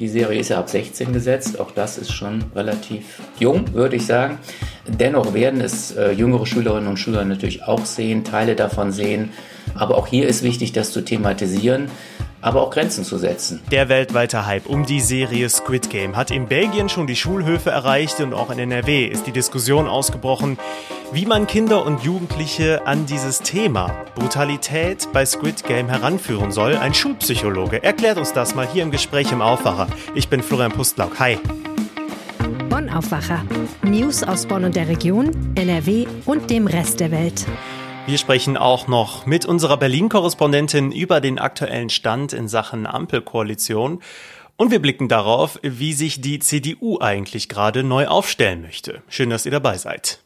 Die Serie ist ja ab 16 gesetzt, auch das ist schon relativ jung, würde ich sagen. Dennoch werden es äh, jüngere Schülerinnen und Schüler natürlich auch sehen, Teile davon sehen. Aber auch hier ist wichtig, das zu thematisieren aber auch Grenzen zu setzen. Der weltweite Hype um die Serie Squid Game hat in Belgien schon die Schulhöfe erreicht und auch in NRW ist die Diskussion ausgebrochen, wie man Kinder und Jugendliche an dieses Thema Brutalität bei Squid Game heranführen soll. Ein Schulpsychologe erklärt uns das mal hier im Gespräch im Aufwacher. Ich bin Florian Pustlauk. Hi. Bonn Aufwacher. News aus Bonn und der Region, NRW und dem Rest der Welt. Wir sprechen auch noch mit unserer Berlin-Korrespondentin über den aktuellen Stand in Sachen Ampelkoalition. Und wir blicken darauf, wie sich die CDU eigentlich gerade neu aufstellen möchte. Schön, dass ihr dabei seid.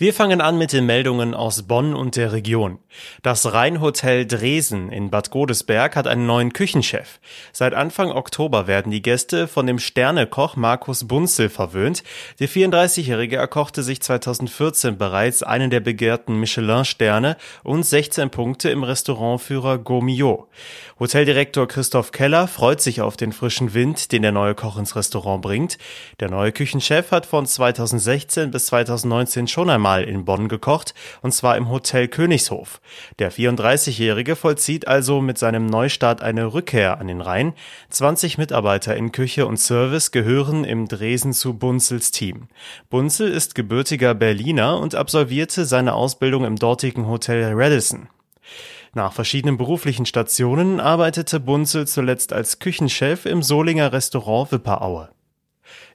Wir fangen an mit den Meldungen aus Bonn und der Region. Das Rheinhotel Dresen in Bad Godesberg hat einen neuen Küchenchef. Seit Anfang Oktober werden die Gäste von dem Sternekoch Markus Bunzel verwöhnt. Der 34-Jährige erkochte sich 2014 bereits einen der begehrten Michelin-Sterne und 16 Punkte im Restaurantführer Gourmillot. Hoteldirektor Christoph Keller freut sich auf den frischen Wind, den der neue Koch ins Restaurant bringt. Der neue Küchenchef hat von 2016 bis 2019 schon einmal Mal in Bonn gekocht, und zwar im Hotel Königshof. Der 34-Jährige vollzieht also mit seinem Neustart eine Rückkehr an den Rhein. 20 Mitarbeiter in Küche und Service gehören im Dresen zu Bunzels Team. Bunzel ist gebürtiger Berliner und absolvierte seine Ausbildung im dortigen Hotel Radisson. Nach verschiedenen beruflichen Stationen arbeitete Bunzel zuletzt als Küchenchef im Solinger Restaurant Wipperaue.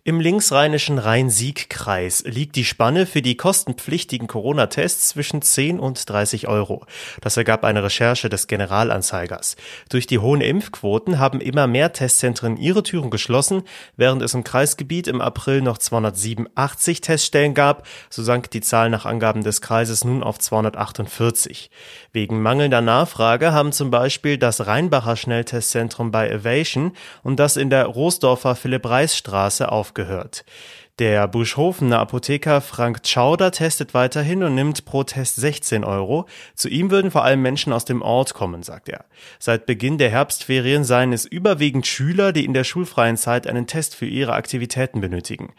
Im linksrheinischen Rhein-Sieg-Kreis liegt die Spanne für die kostenpflichtigen Corona-Tests zwischen 10 und 30 Euro. Das ergab eine Recherche des Generalanzeigers. Durch die hohen Impfquoten haben immer mehr Testzentren ihre Türen geschlossen, während es im Kreisgebiet im April noch 287 Teststellen gab, so sank die Zahl nach Angaben des Kreises nun auf 248. Wegen mangelnder Nachfrage haben zum Beispiel das Rheinbacher Schnelltestzentrum bei Avation und das in der Roosdorfer Philipp-Reis-Straße aufgehört. Der Buschhofener Apotheker Frank Tschauder testet weiterhin und nimmt pro Test 16 Euro. Zu ihm würden vor allem Menschen aus dem Ort kommen, sagt er. Seit Beginn der Herbstferien seien es überwiegend Schüler, die in der schulfreien Zeit einen Test für ihre Aktivitäten benötigen.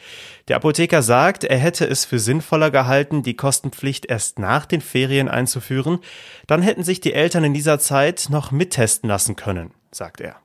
Der Apotheker sagt, er hätte es für sinnvoller gehalten, die Kostenpflicht erst nach den Ferien einzuführen. Dann hätten sich die Eltern in dieser Zeit noch mittesten lassen können, sagt er.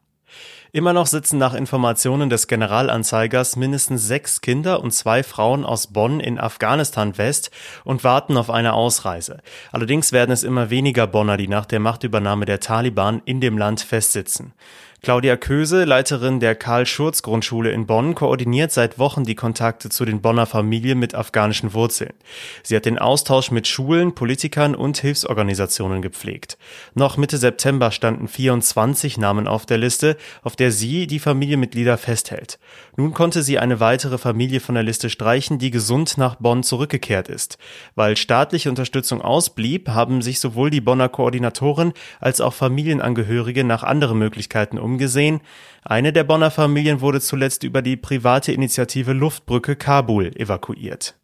Immer noch sitzen nach Informationen des Generalanzeigers mindestens sechs Kinder und zwei Frauen aus Bonn in Afghanistan West und warten auf eine Ausreise. Allerdings werden es immer weniger Bonner, die nach der Machtübernahme der Taliban in dem Land festsitzen. Claudia Köse, Leiterin der Karl-Schurz-Grundschule in Bonn, koordiniert seit Wochen die Kontakte zu den Bonner Familien mit afghanischen Wurzeln. Sie hat den Austausch mit Schulen, Politikern und Hilfsorganisationen gepflegt. Noch Mitte September standen 24 Namen auf der Liste, auf der sie die Familienmitglieder festhält. Nun konnte sie eine weitere Familie von der Liste streichen, die gesund nach Bonn zurückgekehrt ist. Weil staatliche Unterstützung ausblieb, haben sich sowohl die Bonner Koordinatoren als auch Familienangehörige nach anderen Möglichkeiten umgesehen. Eine der Bonner Familien wurde zuletzt über die private Initiative Luftbrücke Kabul evakuiert.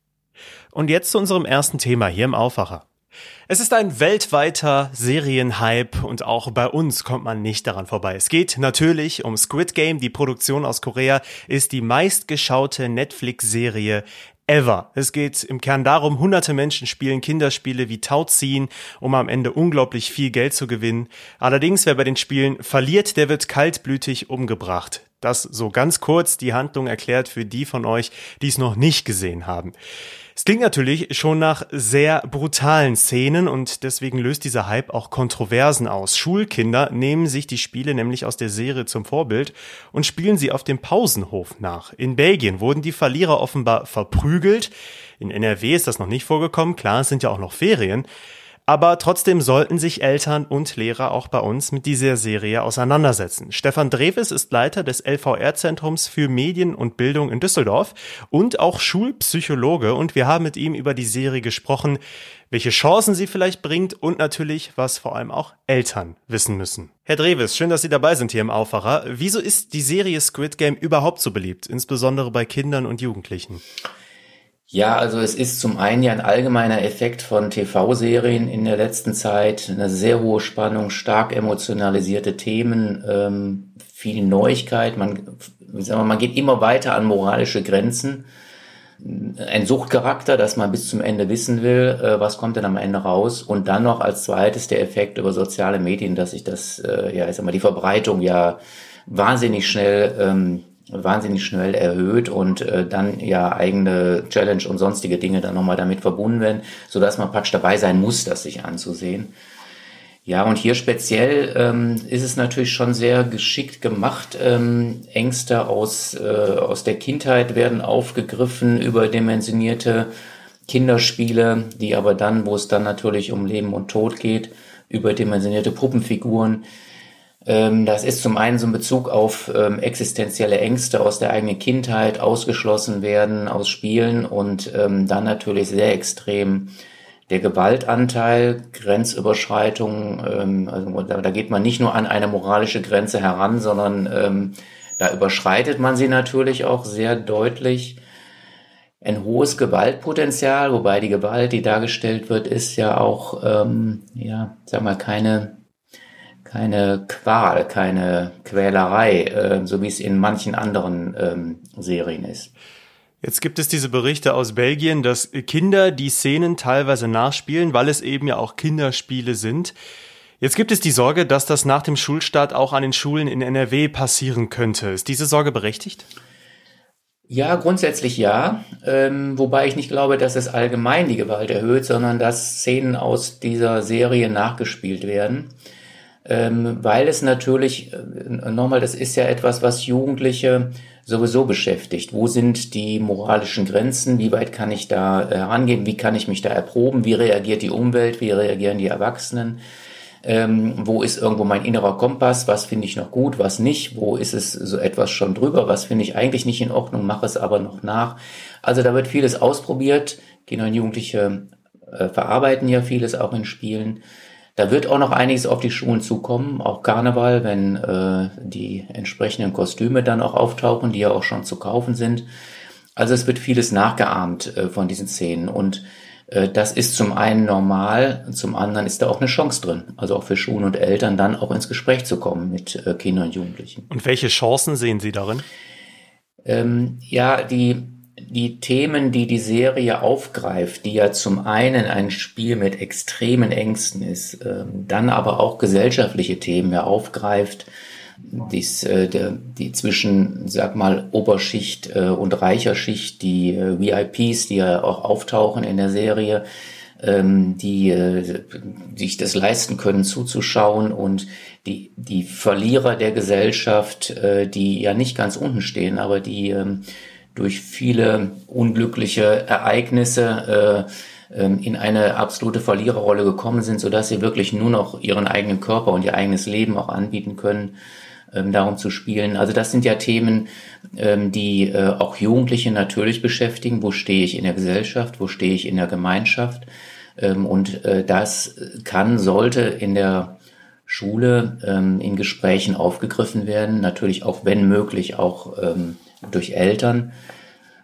Und jetzt zu unserem ersten Thema hier im Aufwacher. Es ist ein weltweiter Serienhype und auch bei uns kommt man nicht daran vorbei. Es geht natürlich um Squid Game. Die Produktion aus Korea ist die meistgeschaute Netflix-Serie ever. Es geht im Kern darum, hunderte Menschen spielen Kinderspiele wie Tauziehen, um am Ende unglaublich viel Geld zu gewinnen. Allerdings, wer bei den Spielen verliert, der wird kaltblütig umgebracht. Das so ganz kurz die Handlung erklärt für die von euch, die es noch nicht gesehen haben. Es klingt natürlich schon nach sehr brutalen Szenen und deswegen löst dieser Hype auch Kontroversen aus. Schulkinder nehmen sich die Spiele nämlich aus der Serie zum Vorbild und spielen sie auf dem Pausenhof nach. In Belgien wurden die Verlierer offenbar verprügelt. In NRW ist das noch nicht vorgekommen. Klar, es sind ja auch noch Ferien. Aber trotzdem sollten sich Eltern und Lehrer auch bei uns mit dieser Serie auseinandersetzen. Stefan Dreves ist Leiter des LVR-Zentrums für Medien und Bildung in Düsseldorf und auch Schulpsychologe und wir haben mit ihm über die Serie gesprochen, welche Chancen sie vielleicht bringt und natürlich, was vor allem auch Eltern wissen müssen. Herr Dreves, schön, dass Sie dabei sind hier im Aufwacher. Wieso ist die Serie Squid Game überhaupt so beliebt, insbesondere bei Kindern und Jugendlichen? Ja, also es ist zum einen ja ein allgemeiner Effekt von TV-Serien in der letzten Zeit, eine sehr hohe Spannung, stark emotionalisierte Themen, ähm, viel Neuigkeit. Man, sagen wir, man geht immer weiter an moralische Grenzen. Ein Suchtcharakter, dass man bis zum Ende wissen will, äh, was kommt denn am Ende raus. Und dann noch als zweites der Effekt über soziale Medien, dass sich das, äh, ja, ich sag mal, die Verbreitung ja wahnsinnig schnell ähm, wahnsinnig schnell erhöht und äh, dann ja eigene Challenge und sonstige Dinge dann nochmal damit verbunden werden, so dass man praktisch dabei sein muss, das sich anzusehen. Ja, und hier speziell ähm, ist es natürlich schon sehr geschickt gemacht. Ähm, Ängste aus, äh, aus der Kindheit werden aufgegriffen, überdimensionierte Kinderspiele, die aber dann, wo es dann natürlich um Leben und Tod geht, überdimensionierte Puppenfiguren, das ist zum einen so ein Bezug auf ähm, existenzielle Ängste aus der eigenen Kindheit, ausgeschlossen werden aus Spielen und ähm, dann natürlich sehr extrem der Gewaltanteil, Grenzüberschreitung, ähm, also da, da, geht man nicht nur an eine moralische Grenze heran, sondern ähm, da überschreitet man sie natürlich auch sehr deutlich. Ein hohes Gewaltpotenzial, wobei die Gewalt, die dargestellt wird, ist ja auch, ähm, ja, sag mal, keine keine Qual, keine Quälerei, äh, so wie es in manchen anderen ähm, Serien ist. Jetzt gibt es diese Berichte aus Belgien, dass Kinder die Szenen teilweise nachspielen, weil es eben ja auch Kinderspiele sind. Jetzt gibt es die Sorge, dass das nach dem Schulstart auch an den Schulen in NRW passieren könnte. Ist diese Sorge berechtigt? Ja, grundsätzlich ja. Ähm, wobei ich nicht glaube, dass es allgemein die Gewalt erhöht, sondern dass Szenen aus dieser Serie nachgespielt werden ähm, weil es natürlich, äh, nochmal, das ist ja etwas, was Jugendliche sowieso beschäftigt. Wo sind die moralischen Grenzen? Wie weit kann ich da äh, herangehen? Wie kann ich mich da erproben? Wie reagiert die Umwelt? Wie reagieren die Erwachsenen? Ähm, wo ist irgendwo mein innerer Kompass? Was finde ich noch gut? Was nicht? Wo ist es so etwas schon drüber? Was finde ich eigentlich nicht in Ordnung? Mache es aber noch nach. Also da wird vieles ausprobiert. Kinder und Jugendliche äh, verarbeiten ja vieles auch in Spielen. Da wird auch noch einiges auf die Schulen zukommen, auch Karneval, wenn äh, die entsprechenden Kostüme dann auch auftauchen, die ja auch schon zu kaufen sind. Also es wird vieles nachgeahmt äh, von diesen Szenen und äh, das ist zum einen normal, zum anderen ist da auch eine Chance drin, also auch für Schulen und Eltern dann auch ins Gespräch zu kommen mit äh, Kindern und Jugendlichen. Und welche Chancen sehen Sie darin? Ähm, ja, die die Themen, die die Serie aufgreift, die ja zum einen ein Spiel mit extremen Ängsten ist, ähm, dann aber auch gesellschaftliche Themen ja aufgreift, dies, äh, der, die zwischen, sag mal, Oberschicht äh, und reicher Schicht, die äh, VIPs, die ja auch auftauchen in der Serie, ähm, die sich das leisten können zuzuschauen und die, die Verlierer der Gesellschaft, die ja nicht ganz unten stehen, aber die ähm, durch viele unglückliche Ereignisse äh, ähm, in eine absolute Verliererrolle gekommen sind, so dass sie wirklich nur noch ihren eigenen Körper und ihr eigenes Leben auch anbieten können, ähm, darum zu spielen. Also das sind ja Themen, ähm, die äh, auch Jugendliche natürlich beschäftigen. Wo stehe ich in der Gesellschaft? Wo stehe ich in der Gemeinschaft? Und äh, das kann, sollte in der Schule in Gesprächen aufgegriffen werden. Natürlich auch, wenn möglich, auch durch Eltern.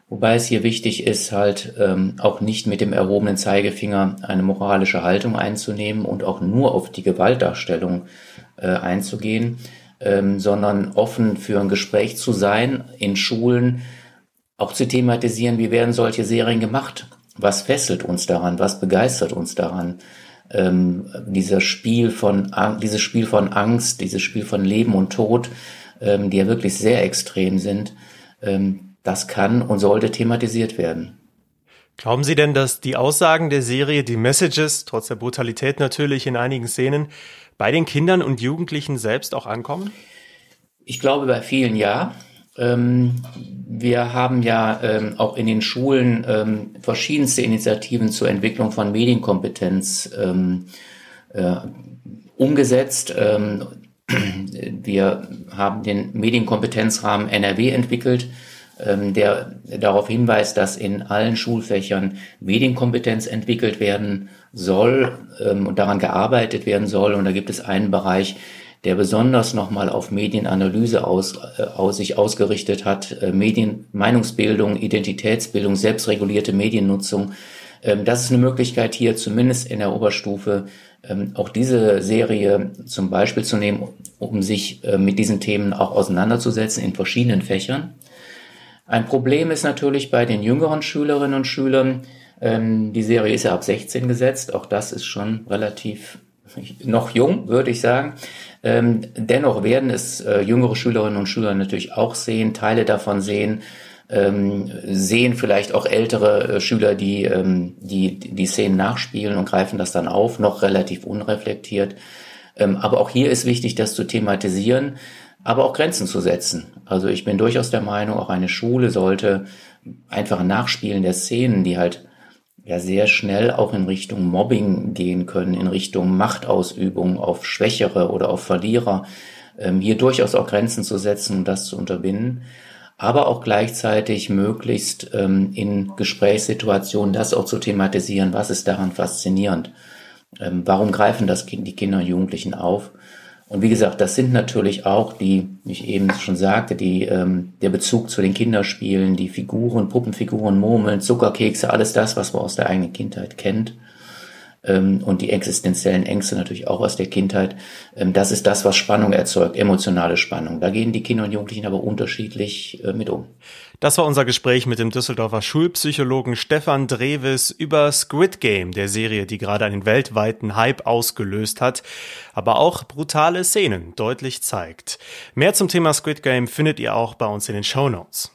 Wobei es hier wichtig ist, halt ähm, auch nicht mit dem erhobenen Zeigefinger eine moralische Haltung einzunehmen und auch nur auf die Gewaltdarstellung äh, einzugehen, ähm, sondern offen für ein Gespräch zu sein, in Schulen auch zu thematisieren, wie werden solche Serien gemacht? Was fesselt uns daran? Was begeistert uns daran? Ähm, dieser Spiel von, dieses Spiel von Angst, dieses Spiel von Leben und Tod, ähm, die ja wirklich sehr extrem sind, das kann und sollte thematisiert werden. Glauben Sie denn, dass die Aussagen der Serie, die Messages, trotz der Brutalität natürlich in einigen Szenen, bei den Kindern und Jugendlichen selbst auch ankommen? Ich glaube bei vielen ja. Ähm, wir haben ja ähm, auch in den Schulen ähm, verschiedenste Initiativen zur Entwicklung von Medienkompetenz ähm, äh, umgesetzt. Wir haben den Medienkompetenzrahmen NRW entwickelt, ähm, der darauf hinweist, dass in allen Schulfächern Medienkompetenz entwickelt werden soll ähm, und daran gearbeitet werden soll. Und da gibt es einen Bereich, der besonders nochmal auf Medienanalyse aus, äh, aus sich ausgerichtet hat, äh, Medien, Meinungsbildung, Identitätsbildung, selbstregulierte Mediennutzung. Ähm, das ist eine Möglichkeit hier zumindest in der Oberstufe ähm, auch diese Serie zum Beispiel zu nehmen, um sich äh, mit diesen Themen auch auseinanderzusetzen in verschiedenen Fächern. Ein Problem ist natürlich bei den jüngeren Schülerinnen und Schülern, ähm, die Serie ist ja ab 16 gesetzt, auch das ist schon relativ noch jung, würde ich sagen. Dennoch werden es äh, jüngere Schülerinnen und Schüler natürlich auch sehen, Teile davon sehen, ähm, sehen vielleicht auch ältere äh, Schüler, die, ähm, die die Szenen nachspielen und greifen das dann auf, noch relativ unreflektiert. Ähm, aber auch hier ist wichtig, das zu thematisieren, aber auch Grenzen zu setzen. Also ich bin durchaus der Meinung, auch eine Schule sollte einfach ein Nachspielen der Szenen, die halt ja sehr schnell auch in Richtung Mobbing gehen können, in Richtung Machtausübung auf Schwächere oder auf Verlierer, ähm, hier durchaus auch Grenzen zu setzen und das zu unterbinden, aber auch gleichzeitig möglichst ähm, in Gesprächssituationen das auch zu thematisieren, was ist daran faszinierend, ähm, warum greifen das die Kinder und Jugendlichen auf und wie gesagt, das sind natürlich auch die, wie ich eben schon sagte, die, ähm, der Bezug zu den Kinderspielen, die Figuren, Puppenfiguren, Murmeln, Zuckerkekse, alles das, was man aus der eigenen Kindheit kennt. Ähm, und die existenziellen Ängste natürlich auch aus der Kindheit. Ähm, das ist das, was Spannung erzeugt, emotionale Spannung. Da gehen die Kinder und Jugendlichen aber unterschiedlich äh, mit um. Das war unser Gespräch mit dem Düsseldorfer Schulpsychologen Stefan Dreves über Squid Game, der Serie, die gerade einen weltweiten Hype ausgelöst hat, aber auch brutale Szenen deutlich zeigt. Mehr zum Thema Squid Game findet ihr auch bei uns in den Show Notes.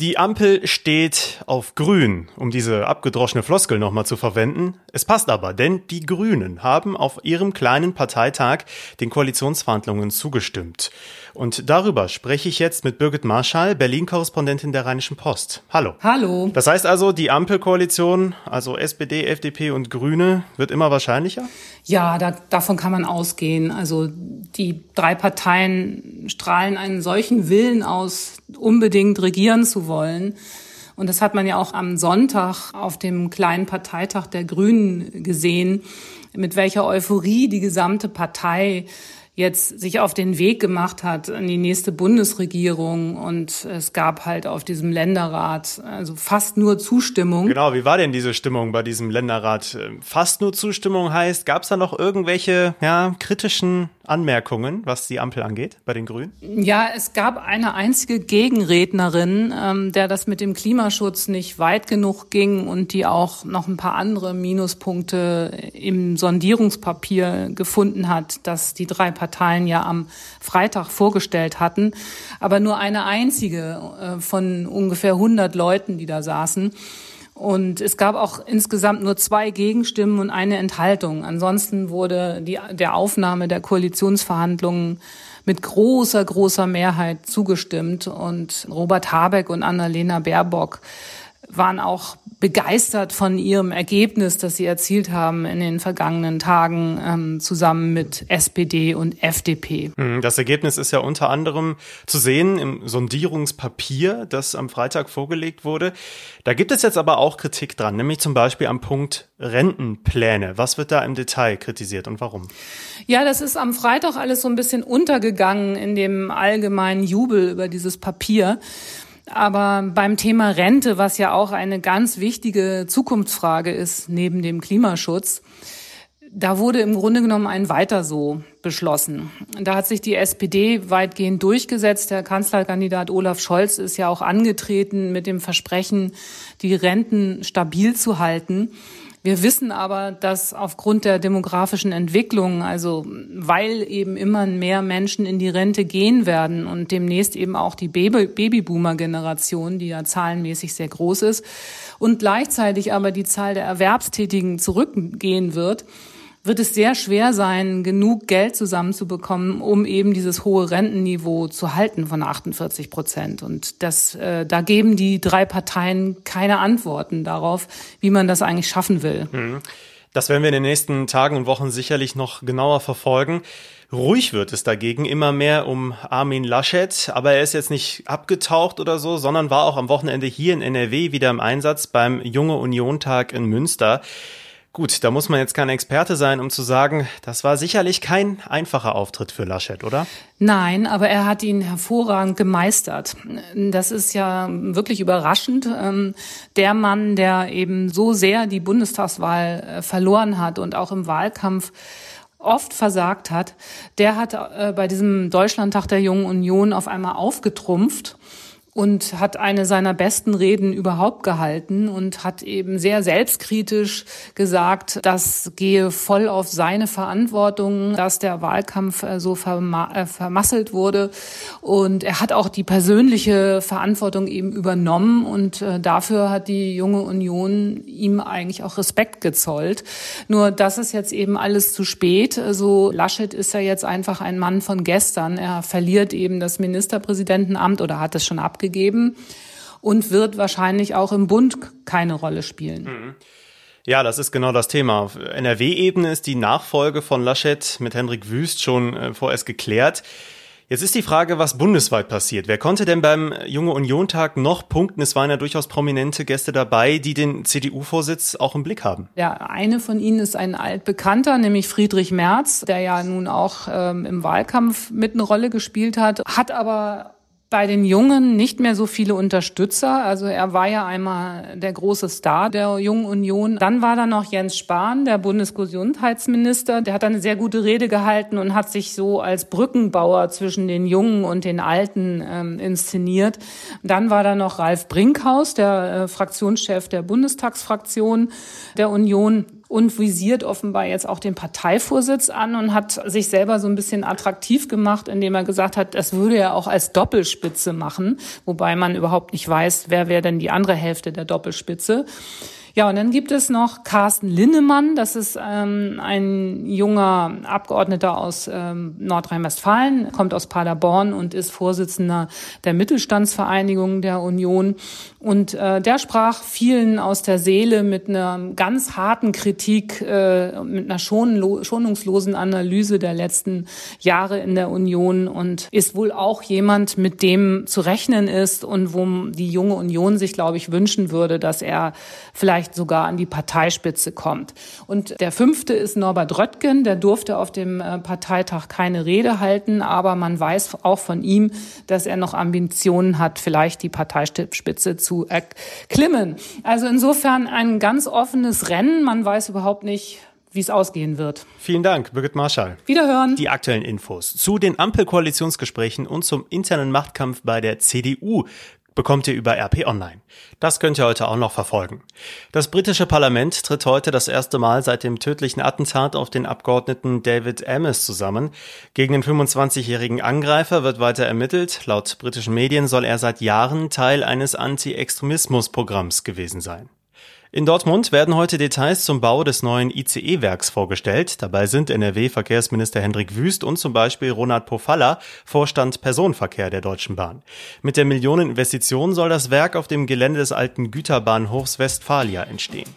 Die Ampel steht auf grün, um diese abgedroschene Floskel nochmal zu verwenden. Es passt aber, denn die Grünen haben auf ihrem kleinen Parteitag den Koalitionsverhandlungen zugestimmt. Und darüber spreche ich jetzt mit Birgit Marschall, Berlin-Korrespondentin der Rheinischen Post. Hallo. Hallo. Das heißt also, die Ampelkoalition, also SPD, FDP und Grüne, wird immer wahrscheinlicher? Ja, da, davon kann man ausgehen. Also die drei Parteien strahlen einen solchen Willen aus, unbedingt regieren zu wollen. Und das hat man ja auch am Sonntag auf dem kleinen Parteitag der Grünen gesehen, mit welcher Euphorie die gesamte Partei jetzt sich auf den Weg gemacht hat in die nächste Bundesregierung und es gab halt auf diesem Länderrat also fast nur Zustimmung. Genau, wie war denn diese Stimmung bei diesem Länderrat? Fast nur Zustimmung heißt, gab es da noch irgendwelche ja, kritischen Anmerkungen, was die Ampel angeht, bei den Grünen? Ja, es gab eine einzige Gegenrednerin, ähm, der das mit dem Klimaschutz nicht weit genug ging und die auch noch ein paar andere Minuspunkte im Sondierungspapier gefunden hat, das die drei Parteien ja am Freitag vorgestellt hatten. Aber nur eine einzige äh, von ungefähr 100 Leuten, die da saßen. Und es gab auch insgesamt nur zwei Gegenstimmen und eine Enthaltung. Ansonsten wurde die, der Aufnahme der Koalitionsverhandlungen mit großer, großer Mehrheit zugestimmt. Und Robert Habeck und Annalena Baerbock waren auch begeistert von ihrem Ergebnis, das sie erzielt haben in den vergangenen Tagen ähm, zusammen mit SPD und FDP. Hm, das Ergebnis ist ja unter anderem zu sehen im Sondierungspapier, das am Freitag vorgelegt wurde. Da gibt es jetzt aber auch Kritik dran, nämlich zum Beispiel am Punkt Rentenpläne. Was wird da im Detail kritisiert und warum? Ja, das ist am Freitag alles so ein bisschen untergegangen in dem allgemeinen Jubel über dieses Papier. Aber beim Thema Rente, was ja auch eine ganz wichtige Zukunftsfrage ist neben dem Klimaschutz, da wurde im Grunde genommen ein Weiter so beschlossen. Da hat sich die SPD weitgehend durchgesetzt. Der Kanzlerkandidat Olaf Scholz ist ja auch angetreten mit dem Versprechen, die Renten stabil zu halten. Wir wissen aber, dass aufgrund der demografischen Entwicklung, also weil eben immer mehr Menschen in die Rente gehen werden und demnächst eben auch die Baby Babyboomer-Generation, die ja zahlenmäßig sehr groß ist, und gleichzeitig aber die Zahl der Erwerbstätigen zurückgehen wird, wird es sehr schwer sein, genug Geld zusammenzubekommen, um eben dieses hohe Rentenniveau zu halten von 48 Prozent. Und das, äh, da geben die drei Parteien keine Antworten darauf, wie man das eigentlich schaffen will. Mhm. Das werden wir in den nächsten Tagen und Wochen sicherlich noch genauer verfolgen. Ruhig wird es dagegen immer mehr um Armin Laschet, aber er ist jetzt nicht abgetaucht oder so, sondern war auch am Wochenende hier in NRW wieder im Einsatz beim Junge Union Tag in Münster. Gut, da muss man jetzt kein Experte sein, um zu sagen, das war sicherlich kein einfacher Auftritt für Laschet, oder? Nein, aber er hat ihn hervorragend gemeistert. Das ist ja wirklich überraschend. Ähm, der Mann, der eben so sehr die Bundestagswahl äh, verloren hat und auch im Wahlkampf oft versagt hat, der hat äh, bei diesem Deutschlandtag der Jungen Union auf einmal aufgetrumpft und hat eine seiner besten Reden überhaupt gehalten und hat eben sehr selbstkritisch gesagt, das gehe voll auf seine Verantwortung, dass der Wahlkampf äh, so äh, vermasselt wurde. Und er hat auch die persönliche Verantwortung eben übernommen und äh, dafür hat die junge Union ihm eigentlich auch Respekt gezollt. Nur das ist jetzt eben alles zu spät. So Laschet ist ja jetzt einfach ein Mann von gestern. Er verliert eben das Ministerpräsidentenamt oder hat es schon abgegeben gegeben und wird wahrscheinlich auch im Bund keine Rolle spielen. Mhm. Ja, das ist genau das Thema. Auf NRW-Ebene ist die Nachfolge von Laschet mit Hendrik Wüst schon äh, vorerst geklärt. Jetzt ist die Frage, was bundesweit passiert. Wer konnte denn beim Junge Union-Tag noch punkten? Es waren ja durchaus prominente Gäste dabei, die den CDU-Vorsitz auch im Blick haben. Ja, eine von ihnen ist ein altbekannter, nämlich Friedrich Merz, der ja nun auch ähm, im Wahlkampf mit eine Rolle gespielt hat, hat aber bei den Jungen nicht mehr so viele Unterstützer. Also er war ja einmal der große Star der Jungen Union. Dann war da noch Jens Spahn, der Bundesgesundheitsminister. Der hat eine sehr gute Rede gehalten und hat sich so als Brückenbauer zwischen den Jungen und den Alten ähm, inszeniert. Dann war da noch Ralf Brinkhaus, der äh, Fraktionschef der Bundestagsfraktion der Union und visiert offenbar jetzt auch den Parteivorsitz an und hat sich selber so ein bisschen attraktiv gemacht, indem er gesagt hat, das würde er auch als Doppelspitze machen, wobei man überhaupt nicht weiß, wer wäre denn die andere Hälfte der Doppelspitze. Ja, und dann gibt es noch Carsten Linnemann. Das ist ähm, ein junger Abgeordneter aus ähm, Nordrhein-Westfalen, kommt aus Paderborn und ist Vorsitzender der Mittelstandsvereinigung der Union. Und äh, der sprach vielen aus der Seele mit einer ganz harten Kritik, äh, mit einer schonungslosen Analyse der letzten Jahre in der Union und ist wohl auch jemand, mit dem zu rechnen ist und wo die junge Union sich, glaube ich, wünschen würde, dass er vielleicht sogar an die Parteispitze kommt. Und der fünfte ist Norbert Röttgen, der durfte auf dem äh, Parteitag keine Rede halten, aber man weiß auch von ihm, dass er noch Ambitionen hat, vielleicht die Parteispitze zu zu erklimmen. Also insofern ein ganz offenes Rennen. Man weiß überhaupt nicht, wie es ausgehen wird. Vielen Dank, Birgit Marschall. Wiederhören. Die aktuellen Infos zu den Ampelkoalitionsgesprächen und zum internen Machtkampf bei der CDU bekommt ihr über RP Online. Das könnt ihr heute auch noch verfolgen. Das britische Parlament tritt heute das erste Mal seit dem tödlichen Attentat auf den Abgeordneten David Amis zusammen. Gegen den 25-jährigen Angreifer wird weiter ermittelt. Laut britischen Medien soll er seit Jahren Teil eines Anti-Extremismus-Programms gewesen sein. In Dortmund werden heute Details zum Bau des neuen ICE-Werks vorgestellt. Dabei sind NRW-Verkehrsminister Hendrik Wüst und zum Beispiel Ronald Pofalla, Vorstand Personenverkehr der Deutschen Bahn. Mit der Millioneninvestition soll das Werk auf dem Gelände des alten Güterbahnhofs Westfalia entstehen.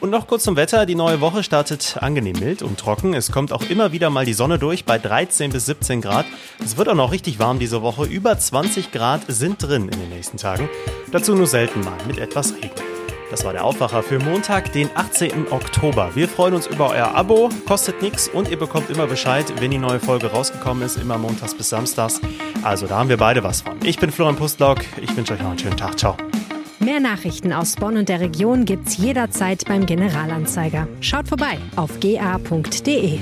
Und noch kurz zum Wetter. Die neue Woche startet angenehm mild und trocken. Es kommt auch immer wieder mal die Sonne durch bei 13 bis 17 Grad. Es wird auch noch richtig warm diese Woche. Über 20 Grad sind drin in den nächsten Tagen. Dazu nur selten mal mit etwas Regen. Das war der Aufwacher für Montag, den 18. Oktober. Wir freuen uns über euer Abo, kostet nichts und ihr bekommt immer Bescheid, wenn die neue Folge rausgekommen ist, immer montags bis samstags. Also da haben wir beide was von. Ich bin Florian Pustlock, ich wünsche euch noch einen schönen Tag. Ciao. Mehr Nachrichten aus Bonn und der Region gibt's jederzeit beim Generalanzeiger. Schaut vorbei auf ga.de.